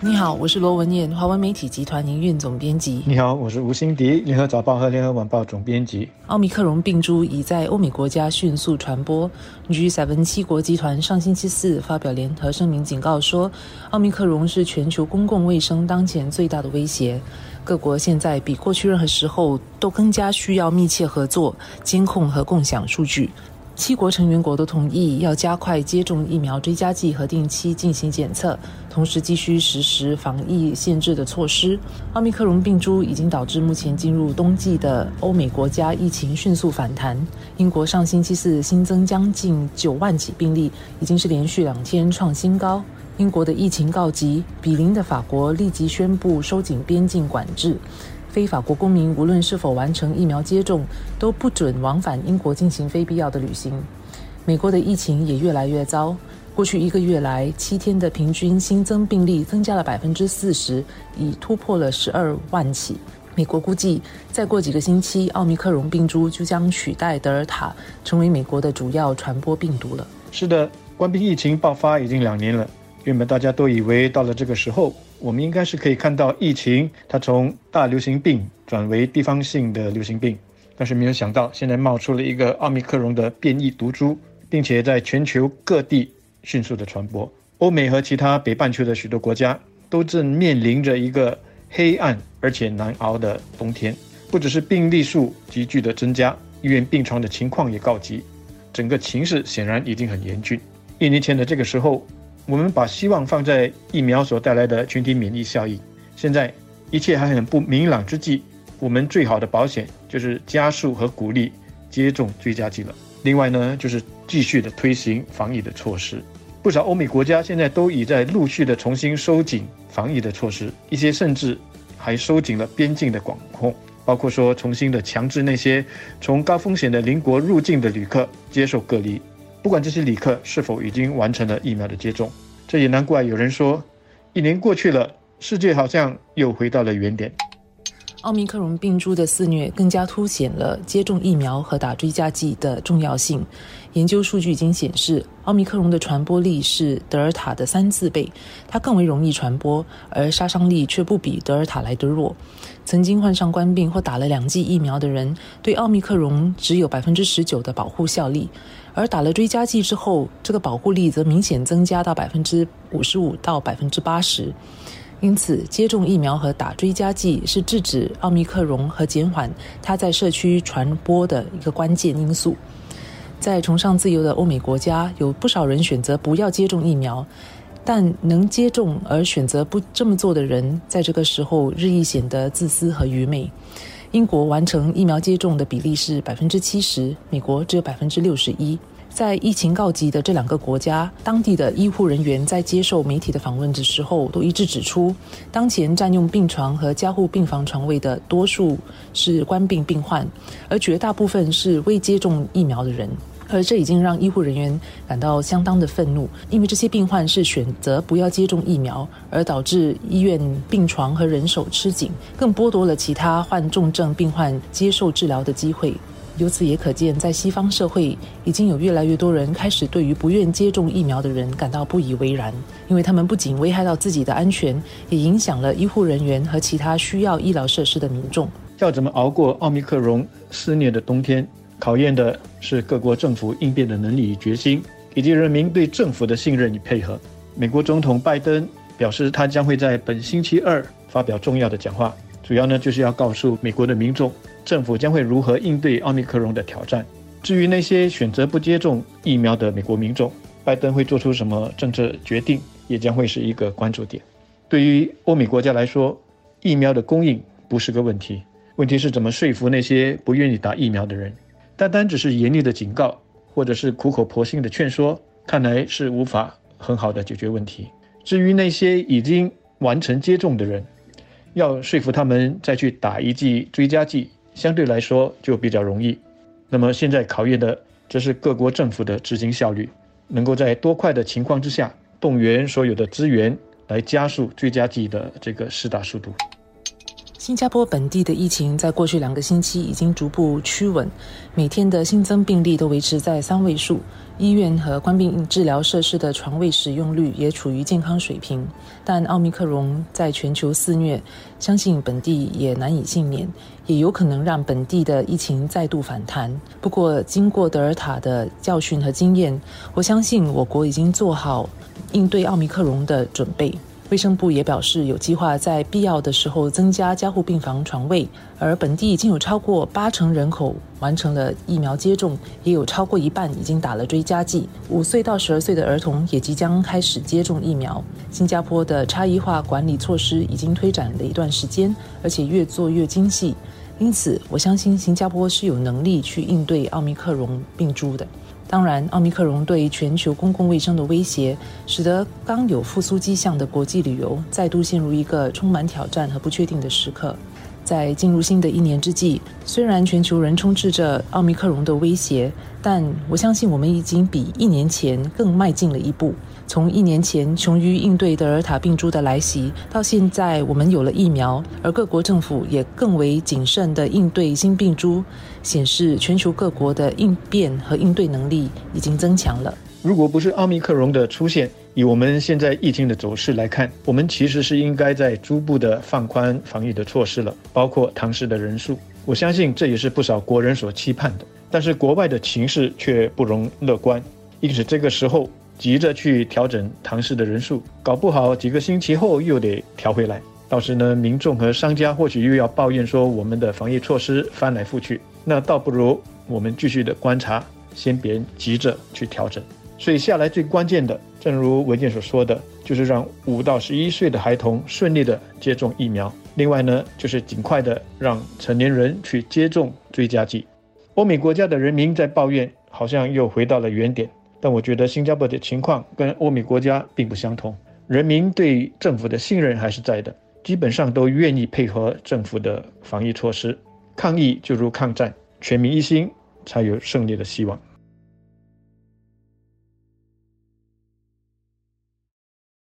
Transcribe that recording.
你好，我是罗文燕，华文媒体集团营运总编辑。你好，我是吴欣迪，联合早报和联合晚报总编辑。奥密克戎病株已在欧美国家迅速传播。G7 七国集团上星期四发表联合声明，警告说，奥密克戎是全球公共卫生当前最大的威胁。各国现在比过去任何时候都更加需要密切合作、监控和共享数据。七国成员国都同意要加快接种疫苗追加剂和定期进行检测，同时继续实施防疫限制的措施。奥密克戎病株已经导致目前进入冬季的欧美国家疫情迅速反弹。英国上星期四新增将近九万起病例，已经是连续两天创新高。英国的疫情告急，比邻的法国立即宣布收紧边境管制。非法国公民无论是否完成疫苗接种，都不准往返英国进行非必要的旅行。美国的疫情也越来越糟，过去一个月来，七天的平均新增病例增加了百分之四十，已突破了十二万起。美国估计，再过几个星期，奥密克戎病株就将取代德尔塔，成为美国的主要传播病毒了。是的，关闭疫情爆发已经两年了，原本大家都以为到了这个时候。我们应该是可以看到疫情，它从大流行病转为地方性的流行病，但是没有想到现在冒出了一个奥密克戎的变异毒株，并且在全球各地迅速的传播。欧美和其他北半球的许多国家都正面临着一个黑暗而且难熬的冬天，不只是病例数急剧的增加，医院病床的情况也告急，整个情势显然已经很严峻。一年前的这个时候。我们把希望放在疫苗所带来的群体免疫效应。现在一切还很不明朗之际，我们最好的保险就是加速和鼓励接种追加剂了。另外呢，就是继续的推行防疫的措施。不少欧美国家现在都已在陆续的重新收紧防疫的措施，一些甚至还收紧了边境的管控，包括说重新的强制那些从高风险的邻国入境的旅客接受隔离。不管这些旅客是否已经完成了疫苗的接种，这也难怪有人说，一年过去了，世界好像又回到了原点。奥密克戎病株的肆虐更加凸显了接种疫苗和打追加剂的重要性。研究数据已经显示，奥密克戎的传播力是德尔塔的三四倍，它更为容易传播，而杀伤力却不比德尔塔来得弱。曾经患上冠病或打了两剂疫苗的人，对奥密克戎只有百分之十九的保护效力。而打了追加剂之后，这个保护力则明显增加到百分之五十五到百分之八十。因此，接种疫苗和打追加剂是制止奥密克戎和减缓它在社区传播的一个关键因素。在崇尚自由的欧美国家，有不少人选择不要接种疫苗，但能接种而选择不这么做的人，在这个时候日益显得自私和愚昧。英国完成疫苗接种的比例是百分之七十，美国只有百分之六十一。在疫情告急的这两个国家，当地的医护人员在接受媒体的访问的时候，都一致指出，当前占用病床和加护病房床位的多数是冠病病患，而绝大部分是未接种疫苗的人。而这已经让医护人员感到相当的愤怒，因为这些病患是选择不要接种疫苗，而导致医院病床和人手吃紧，更剥夺了其他患重症病患接受治疗的机会。由此也可见，在西方社会，已经有越来越多人开始对于不愿接种疫苗的人感到不以为然，因为他们不仅危害到自己的安全，也影响了医护人员和其他需要医疗设施的民众。要怎么熬过奥密克戎肆虐的冬天？考验的是各国政府应变的能力与决心，以及人民对政府的信任与配合。美国总统拜登表示，他将会在本星期二发表重要的讲话，主要呢就是要告诉美国的民众，政府将会如何应对奥密克戎的挑战。至于那些选择不接种疫苗的美国民众，拜登会做出什么政策决定，也将会是一个关注点。对于欧美国家来说，疫苗的供应不是个问题，问题是怎么说服那些不愿意打疫苗的人。单单只是严厉的警告，或者是苦口婆心的劝说，看来是无法很好的解决问题。至于那些已经完成接种的人，要说服他们再去打一剂追加剂，相对来说就比较容易。那么现在考验的，则是各国政府的执行效率，能够在多快的情况之下，动员所有的资源来加速追加剂的这个施打速度。新加坡本地的疫情在过去两个星期已经逐步趋稳，每天的新增病例都维持在三位数，医院和关病治疗设施的床位使用率也处于健康水平。但奥密克戎在全球肆虐，相信本地也难以幸免，也有可能让本地的疫情再度反弹。不过，经过德尔塔的教训和经验，我相信我国已经做好应对奥密克戎的准备。卫生部也表示，有计划在必要的时候增加加护病房床位，而本地已经有超过八成人口完成了疫苗接种，也有超过一半已经打了追加剂。五岁到十二岁的儿童也即将开始接种疫苗。新加坡的差异化管理措施已经推展了一段时间，而且越做越精细，因此我相信新加坡是有能力去应对奥密克戎病株的。当然，奥密克戎对全球公共卫生的威胁，使得刚有复苏迹象的国际旅游再度陷入一个充满挑战和不确定的时刻。在进入新的一年之际，虽然全球仍充斥着奥密克戎的威胁，但我相信我们已经比一年前更迈进了一步。从一年前穷于应对德尔塔病株的来袭，到现在我们有了疫苗，而各国政府也更为谨慎地应对新病株，显示全球各国的应变和应对能力已经增强了。如果不是奥密克戎的出现，以我们现在疫情的走势来看，我们其实是应该在逐步的放宽防疫的措施了，包括堂食的人数。我相信这也是不少国人所期盼的，但是国外的情势却不容乐观，因此这个时候。急着去调整堂食的人数，搞不好几个星期后又得调回来。到时呢，民众和商家或许又要抱怨说我们的防疫措施翻来覆去。那倒不如我们继续的观察，先别急着去调整。所以下来最关键的，正如文件所说的，就是让五到十一岁的孩童顺利的接种疫苗。另外呢，就是尽快的让成年人去接种追加剂。欧美国家的人民在抱怨，好像又回到了原点。但我觉得新加坡的情况跟欧美国家并不相同，人民对政府的信任还是在的，基本上都愿意配合政府的防疫措施。抗疫就如抗战，全民一心，才有胜利的希望。